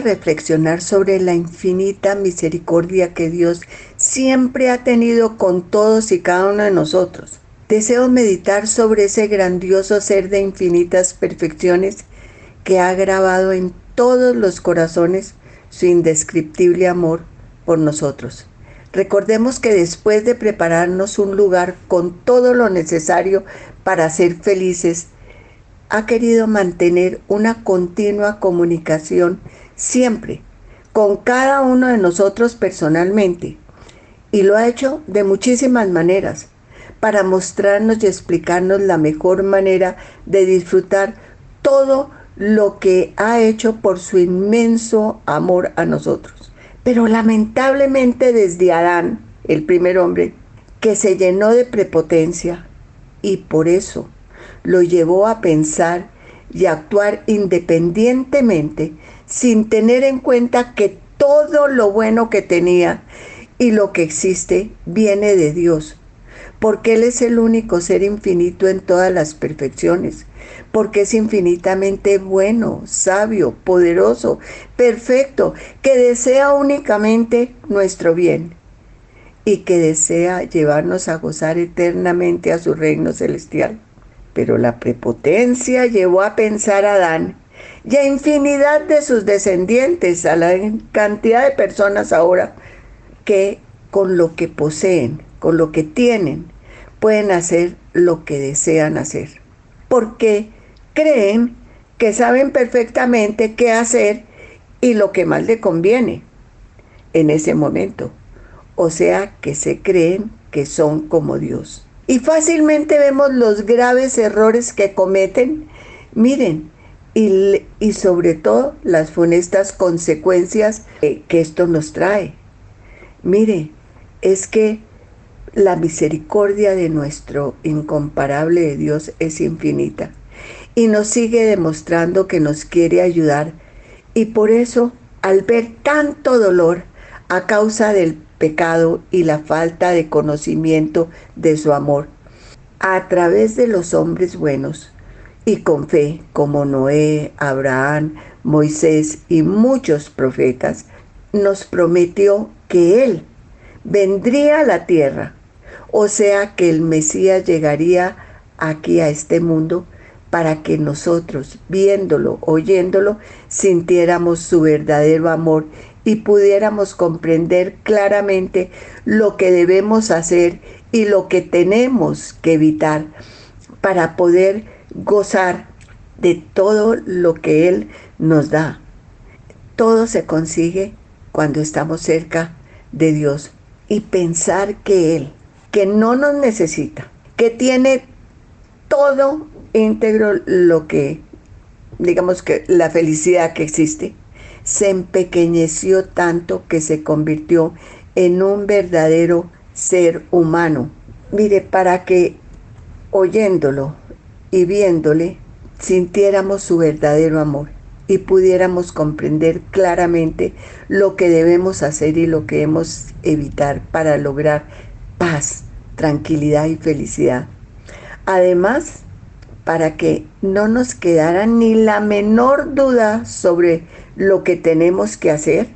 Reflexionar sobre la infinita misericordia que Dios siempre ha tenido con todos y cada uno de nosotros. Deseo meditar sobre ese grandioso ser de infinitas perfecciones que ha grabado en todos los corazones su indescriptible amor por nosotros. Recordemos que después de prepararnos un lugar con todo lo necesario para ser felices, ha querido mantener una continua comunicación siempre con cada uno de nosotros personalmente. Y lo ha hecho de muchísimas maneras para mostrarnos y explicarnos la mejor manera de disfrutar todo lo que ha hecho por su inmenso amor a nosotros. Pero lamentablemente desde Adán, el primer hombre, que se llenó de prepotencia y por eso lo llevó a pensar y actuar independientemente sin tener en cuenta que todo lo bueno que tenía y lo que existe viene de Dios, porque Él es el único ser infinito en todas las perfecciones, porque es infinitamente bueno, sabio, poderoso, perfecto, que desea únicamente nuestro bien y que desea llevarnos a gozar eternamente a su reino celestial. Pero la prepotencia llevó a pensar a Adán y a infinidad de sus descendientes, a la cantidad de personas ahora que con lo que poseen, con lo que tienen, pueden hacer lo que desean hacer. Porque creen que saben perfectamente qué hacer y lo que más le conviene en ese momento. O sea que se creen que son como Dios. Y fácilmente vemos los graves errores que cometen. Miren, y, y sobre todo las funestas consecuencias que esto nos trae. Mire, es que la misericordia de nuestro incomparable Dios es infinita y nos sigue demostrando que nos quiere ayudar y por eso al ver tanto dolor a causa del pecado y la falta de conocimiento de su amor, a través de los hombres buenos y con fe como Noé, Abraham, Moisés y muchos profetas, nos prometió que Él vendría a la tierra, o sea que el Mesías llegaría aquí a este mundo para que nosotros, viéndolo, oyéndolo, sintiéramos su verdadero amor y pudiéramos comprender claramente lo que debemos hacer y lo que tenemos que evitar para poder gozar de todo lo que Él nos da. Todo se consigue cuando estamos cerca de Dios y pensar que Él, que no nos necesita, que tiene todo íntegro lo que, digamos que la felicidad que existe, se empequeñeció tanto que se convirtió en un verdadero ser humano. Mire, para que oyéndolo y viéndole sintiéramos su verdadero amor y pudiéramos comprender claramente lo que debemos hacer y lo que debemos evitar para lograr paz, tranquilidad y felicidad. Además, para que no nos quedara ni la menor duda sobre lo que tenemos que hacer,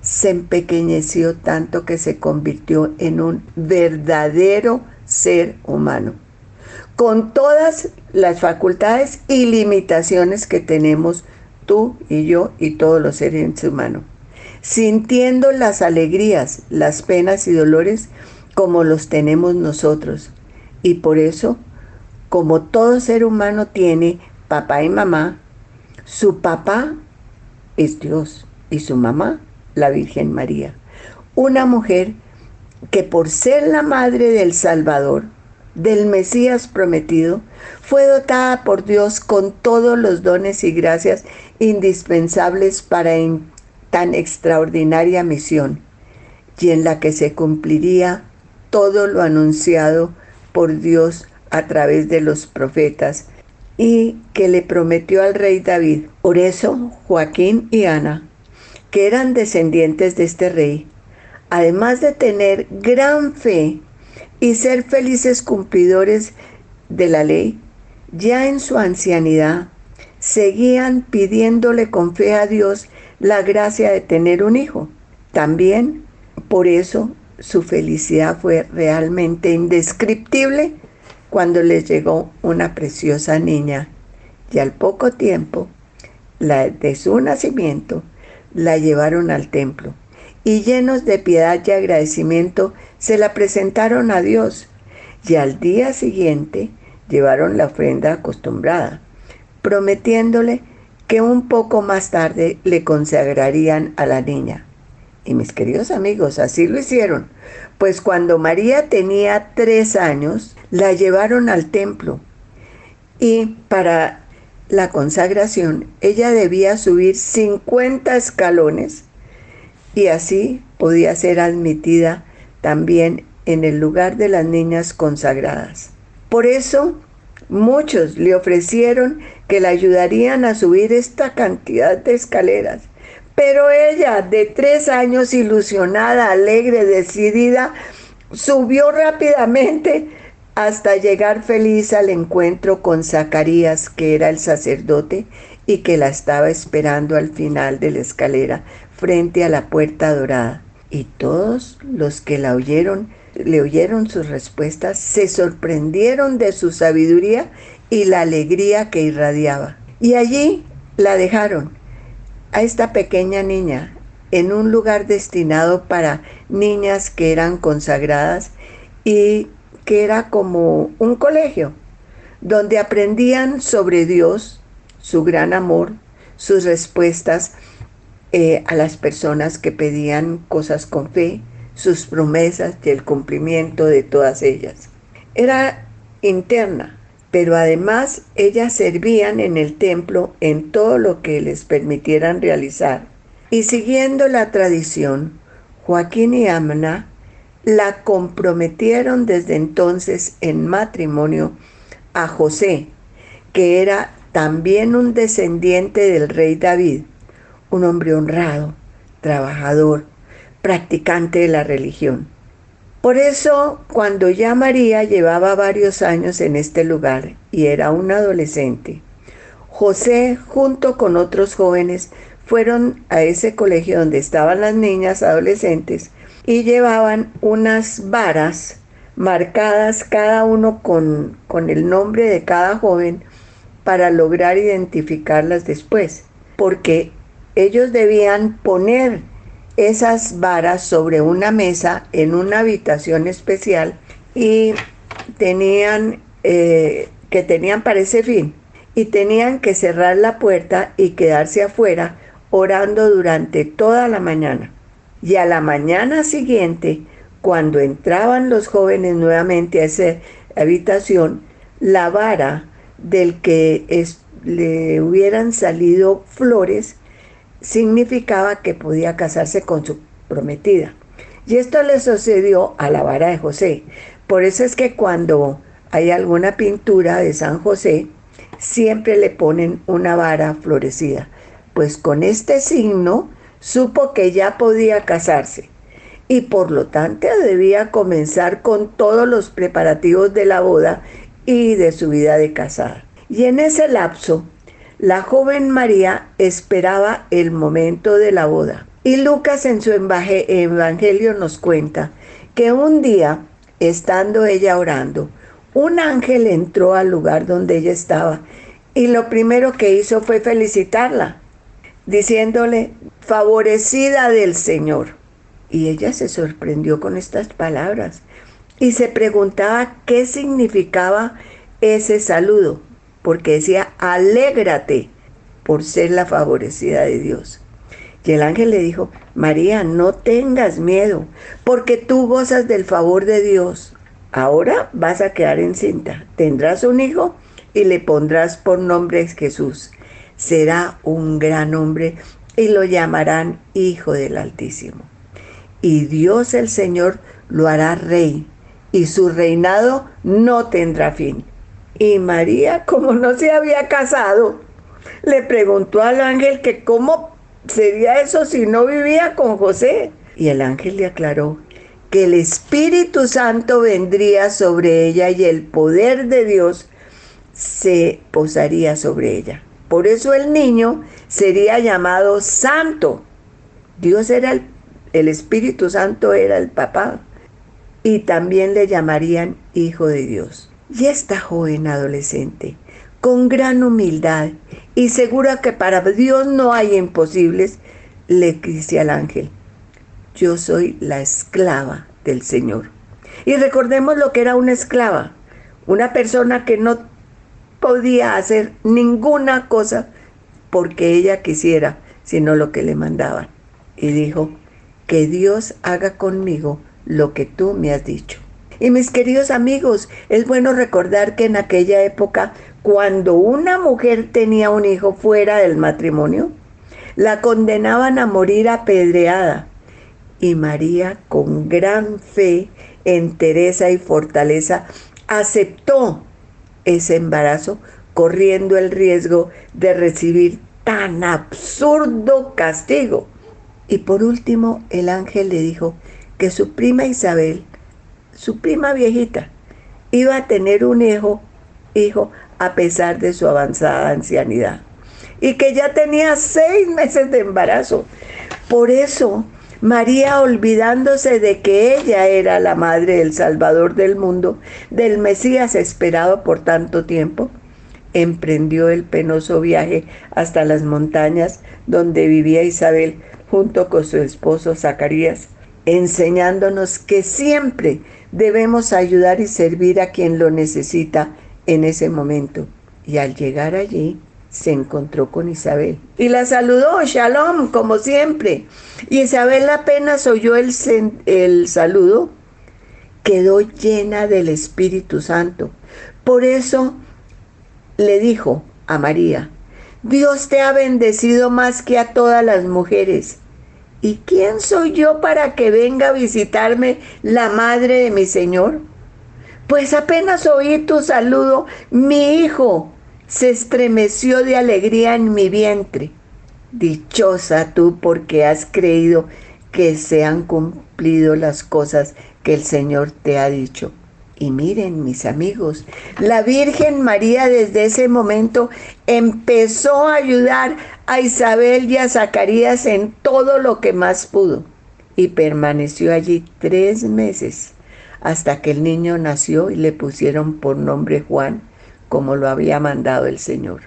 se empequeñeció tanto que se convirtió en un verdadero ser humano, con todas las facultades y limitaciones que tenemos tú y yo y todos los seres humanos, sintiendo las alegrías, las penas y dolores como los tenemos nosotros. Y por eso como todo ser humano tiene papá y mamá, su papá es Dios y su mamá la Virgen María. Una mujer que por ser la madre del Salvador, del Mesías prometido, fue dotada por Dios con todos los dones y gracias indispensables para tan extraordinaria misión, y en la que se cumpliría todo lo anunciado por Dios a través de los profetas y que le prometió al rey David. Por eso Joaquín y Ana, que eran descendientes de este rey, además de tener gran fe y ser felices cumplidores de la ley, ya en su ancianidad seguían pidiéndole con fe a Dios la gracia de tener un hijo. También por eso su felicidad fue realmente indescriptible cuando les llegó una preciosa niña y al poco tiempo la, de su nacimiento la llevaron al templo y llenos de piedad y agradecimiento se la presentaron a Dios y al día siguiente llevaron la ofrenda acostumbrada, prometiéndole que un poco más tarde le consagrarían a la niña. Y mis queridos amigos, así lo hicieron, pues cuando María tenía tres años, la llevaron al templo y para la consagración ella debía subir 50 escalones y así podía ser admitida también en el lugar de las niñas consagradas. Por eso muchos le ofrecieron que la ayudarían a subir esta cantidad de escaleras. Pero ella, de tres años, ilusionada, alegre, decidida, subió rápidamente hasta llegar feliz al encuentro con Zacarías, que era el sacerdote y que la estaba esperando al final de la escalera, frente a la puerta dorada. Y todos los que la oyeron, le oyeron sus respuestas, se sorprendieron de su sabiduría y la alegría que irradiaba. Y allí la dejaron, a esta pequeña niña, en un lugar destinado para niñas que eran consagradas y que era como un colegio, donde aprendían sobre Dios, su gran amor, sus respuestas eh, a las personas que pedían cosas con fe, sus promesas y el cumplimiento de todas ellas. Era interna, pero además ellas servían en el templo en todo lo que les permitieran realizar. Y siguiendo la tradición, Joaquín y Amna la comprometieron desde entonces en matrimonio a José, que era también un descendiente del rey David, un hombre honrado, trabajador, practicante de la religión. Por eso, cuando ya María llevaba varios años en este lugar y era un adolescente, José, junto con otros jóvenes, fueron a ese colegio donde estaban las niñas adolescentes y llevaban unas varas marcadas cada uno con, con el nombre de cada joven para lograr identificarlas después, porque ellos debían poner esas varas sobre una mesa en una habitación especial y tenían eh, que tenían para ese fin y tenían que cerrar la puerta y quedarse afuera orando durante toda la mañana. Y a la mañana siguiente, cuando entraban los jóvenes nuevamente a esa habitación, la vara del que le hubieran salido flores significaba que podía casarse con su prometida. Y esto le sucedió a la vara de José. Por eso es que cuando hay alguna pintura de San José, siempre le ponen una vara florecida. Pues con este signo supo que ya podía casarse y por lo tanto debía comenzar con todos los preparativos de la boda y de su vida de casada. Y en ese lapso, la joven María esperaba el momento de la boda. Y Lucas en su evangelio nos cuenta que un día, estando ella orando, un ángel entró al lugar donde ella estaba y lo primero que hizo fue felicitarla diciéndole, favorecida del Señor. Y ella se sorprendió con estas palabras y se preguntaba qué significaba ese saludo, porque decía, alégrate por ser la favorecida de Dios. Y el ángel le dijo, María, no tengas miedo, porque tú gozas del favor de Dios. Ahora vas a quedar encinta, tendrás un hijo y le pondrás por nombre Jesús será un gran hombre y lo llamarán Hijo del Altísimo. Y Dios el Señor lo hará rey y su reinado no tendrá fin. Y María, como no se había casado, le preguntó al ángel que cómo sería eso si no vivía con José. Y el ángel le aclaró que el Espíritu Santo vendría sobre ella y el poder de Dios se posaría sobre ella Por eso el niño sería llamado santo. Dios era el, el Espíritu Santo era el papá y también le llamarían hijo de Dios. Y esta joven adolescente, con gran humildad y segura que para Dios no hay imposibles, le dice al ángel, yo soy la esclava del Señor. Y recordemos lo que era una esclava, una persona que no podía hacer ninguna cosa porque ella quisiera, sino lo que le mandaban. Y dijo, que Dios haga conmigo lo que tú me has dicho. Y mis queridos amigos, es bueno recordar que en aquella época, cuando una mujer tenía un hijo fuera del matrimonio, la condenaban a morir apedreada. Y María, con gran fe, entereza y fortaleza, aceptó ese embarazo, corriendo el riesgo de recibir tan absurdo castigo. Y por último, el ángel le dijo que su prima Isabel, su prima viejita, iba a tener un hijo, hijo a pesar de su avanzada ancianidad. Y que ya tenía seis meses de embarazo. Por eso, María, olvidándose de que ella era la madre del Salvador del mundo, del Mesías esperado por tanto tiempo, emprendió el penoso viaje hasta las montañas donde vivía Isabel junto con su esposo Zacarías, enseñándonos que siempre debemos ayudar y servir a quien lo necesita en ese momento. Y al llegar allí, se encontró con Isabel y la saludó, shalom, como siempre. Y Isabel apenas oyó el, el saludo, quedó llena del Espíritu Santo. Por eso le dijo a María, Dios te ha bendecido más que a todas las mujeres. ¿Y quién soy yo para que venga a visitarme la madre de mi Señor? Pues apenas oí tu saludo, mi hijo se estremeció de alegría en mi vientre. Dichosa tú porque has creído que se han cumplido las cosas que el Señor te ha dicho. Y miren, mis amigos, la Virgen María desde ese momento empezó a ayudar a Isabel y a Zacarías en todo lo que más pudo. Y permaneció allí tres meses hasta que el niño nació y le pusieron por nombre Juan, como lo había mandado el Señor.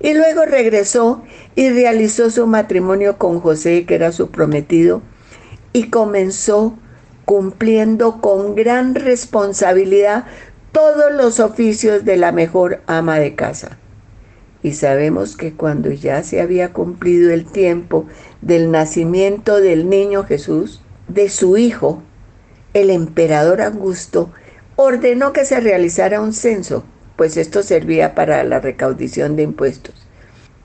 Y luego regresó y realizó su matrimonio con José, que era su prometido, y comenzó cumpliendo con gran responsabilidad todos los oficios de la mejor ama de casa. Y sabemos que cuando ya se había cumplido el tiempo del nacimiento del niño Jesús, de su hijo, el emperador Augusto ordenó que se realizara un censo, pues esto servía para la recaudición de impuestos.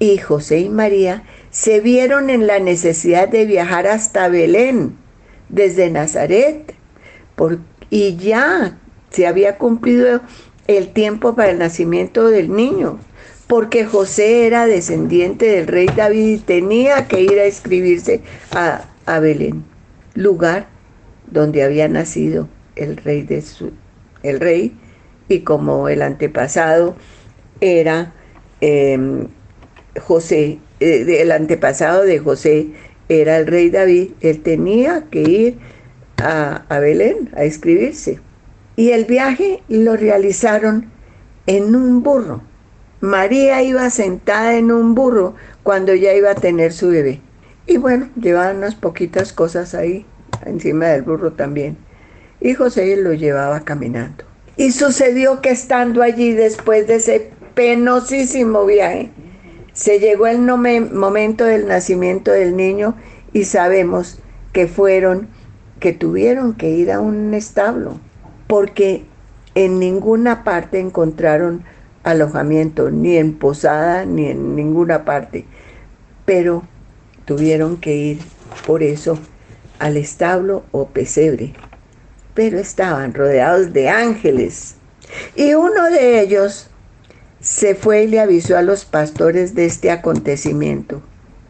Y José y María se vieron en la necesidad de viajar hasta Belén, desde Nazaret, y ya se había cumplido el tiempo para el nacimiento del niño, porque José era descendiente del rey David y tenía que ir a escribirse a, Belén, lugar donde había nacido el rey de su, el rey y como el antepasado era em, José, eh, el antepasado de José era el rey David, él tenía que ir a, a Belén a escribirse. Y el viaje lo realizaron en un burro. María iba sentada en un burro cuando ya iba a tener su bebé. Y bueno, llevaban unas poquitas cosas ahí, encima del burro también. Y José lo llevaba caminando. Y sucedió que estando allí después de ese penosísimo viaje, se llegó el momento del nacimiento del niño y sabemos que fueron, que tuvieron que ir a un establo, porque en ninguna parte encontraron alojamiento, ni en posada, ni en ninguna parte, pero tuvieron que ir por eso al establo o pesebre, pero estaban rodeados de ángeles. Y uno de ellos se fue y le avisó a los pastores de este acontecimiento.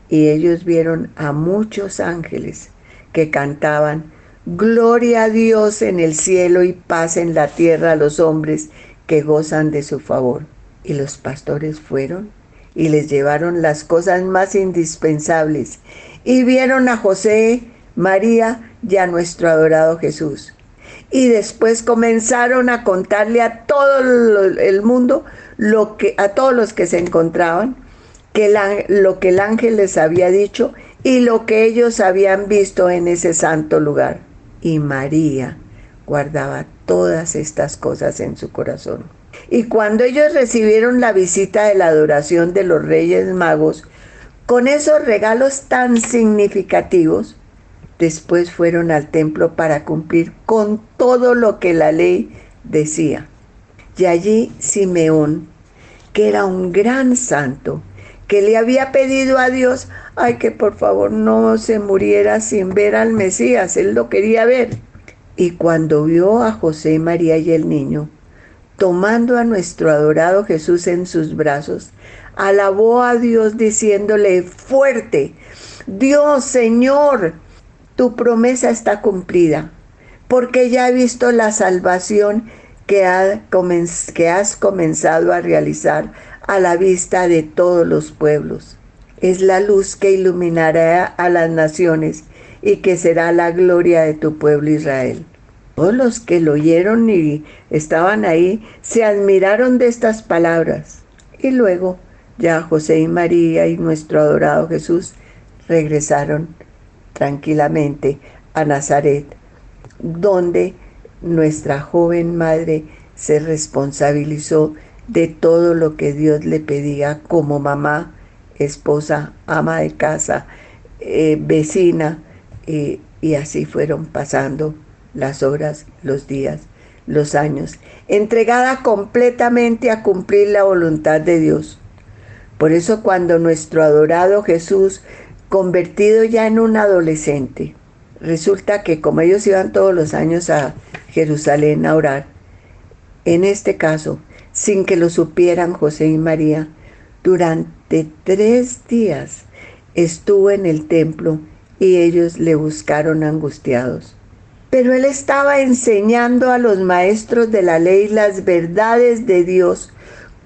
Y ellos vieron a muchos ángeles que cantaban, Gloria a Dios en el cielo y paz en la tierra a los hombres que gozan de su favor. Y los pastores fueron y les llevaron las cosas más indispensables y vieron a José, María y a nuestro adorado Jesús. Y después comenzaron a contarle a todo el mundo, lo que, a todos los que se encontraban, que lo que el ángel les había dicho y lo que ellos habían visto en ese santo lugar. Y María guardaba todas estas cosas en su corazón. Y cuando ellos recibieron la visita de la adoración de los reyes magos, con esos regalos tan significativos, después fueron al templo para cumplir con todo lo que la ley decía. Y allí Simeón, que era un gran santo, que le había pedido a Dios, ay, que por favor no se muriera sin ver al Mesías, él lo quería ver. Y cuando vio a José, María y el niño, tomando a nuestro adorado Jesús en sus brazos, alabó a Dios diciéndole fuerte, Dios Señor, tu promesa está cumplida, porque ya he visto la salvación que, has comenzado a realizar a la vista de todos los pueblos. Es la luz que iluminará a las naciones y que será la gloria de tu pueblo Israel. Todos los que lo oyeron y estaban ahí se admiraron de estas palabras. Y luego ya José y María y nuestro adorado Jesús regresaron tranquilamente a Nazaret, donde nuestra joven madre se responsabilizó de todo lo que Dios le pedía como mamá, esposa, ama de casa, eh, vecina, y así fueron pasando las horas, los días, los años, entregada completamente a cumplir la voluntad de Dios. Por eso cuando nuestro adorado Jesús, convertido ya en un adolescente, resulta que como ellos iban todos los años a Jerusalén a orar, en este caso, sin que lo supieran José y María, durante tres días estuvo en el templo y ellos le buscaron angustiados. Pero él estaba enseñando a los maestros de la ley las verdades de Dios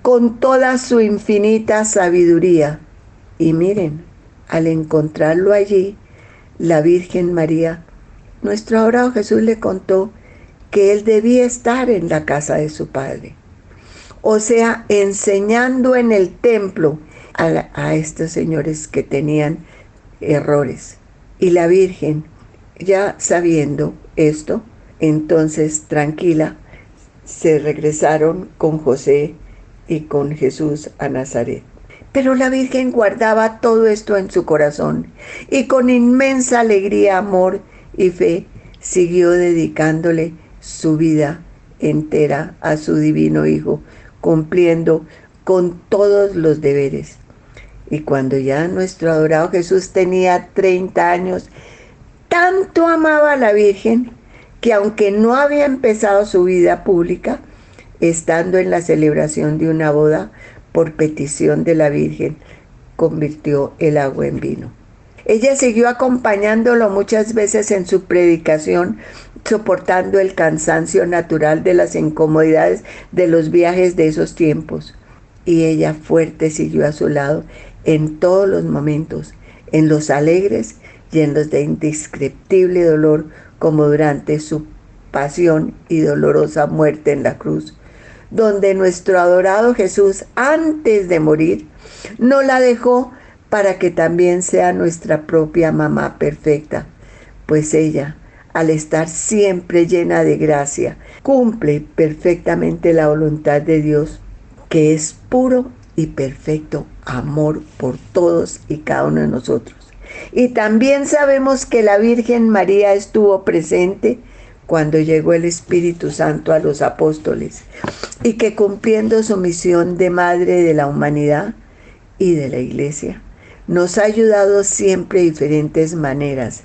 con toda su infinita sabiduría. Y miren, al encontrarlo allí, la Virgen María, nuestro adorado Jesús le contó que él debía estar en la casa de su padre. O sea, enseñando en el templo a, a estos señores que tenían errores. Y la Virgen, ya sabiendo esto, entonces tranquila, se regresaron con José y con Jesús a Nazaret. Pero la Virgen guardaba todo esto en su corazón y con inmensa alegría, amor y fe siguió dedicándole su vida entera a su divino Hijo, cumpliendo con todos los deberes. Y cuando ya nuestro adorado Jesús tenía 30 años, tanto amaba a la Virgen que aunque no había empezado su vida pública, estando en la celebración de una boda por petición de la Virgen, convirtió el agua en vino. Ella siguió acompañándolo muchas veces en su predicación, soportando el cansancio natural de las incomodidades de los viajes de esos tiempos. Y ella fuerte siguió a su lado en todos los momentos, en los alegres y en los de indescriptible dolor, como durante su pasión y dolorosa muerte en la cruz, donde nuestro adorado Jesús, antes de morir, no la dejó para que también sea nuestra propia mamá perfecta, pues ella, al estar siempre llena de gracia, cumple perfectamente la voluntad de Dios, que es puro y perfecto amor por todos y cada uno de nosotros. Y también sabemos que la Virgen María estuvo presente cuando llegó el Espíritu Santo a los apóstoles y que cumpliendo su misión de madre de la humanidad y de la iglesia, nos ha ayudado siempre de diferentes maneras,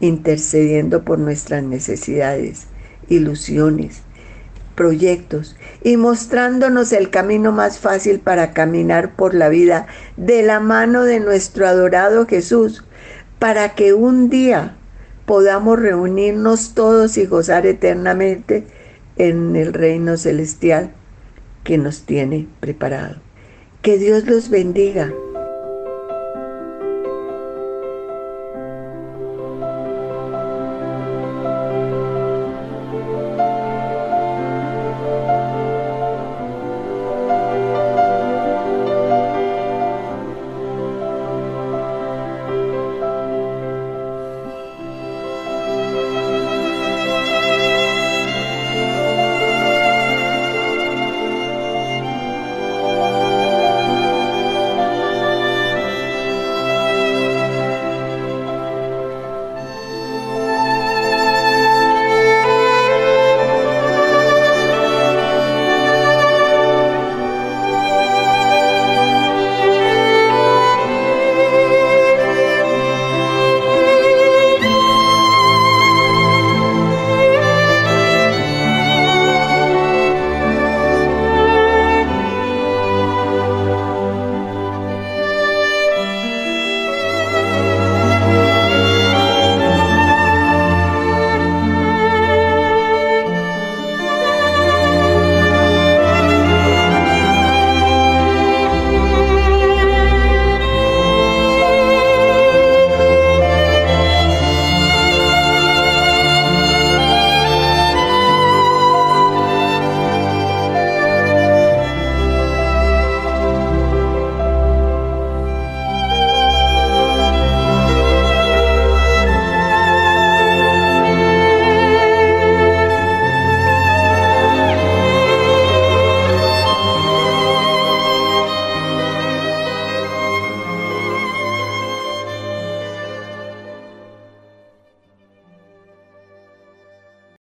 intercediendo por nuestras necesidades, ilusiones, proyectos y mostrándonos el camino más fácil para caminar por la vida de la mano de nuestro adorado Jesús, para que un día podamos reunirnos todos y gozar eternamente en el reino celestial que nos tiene preparado. Que Dios los bendiga.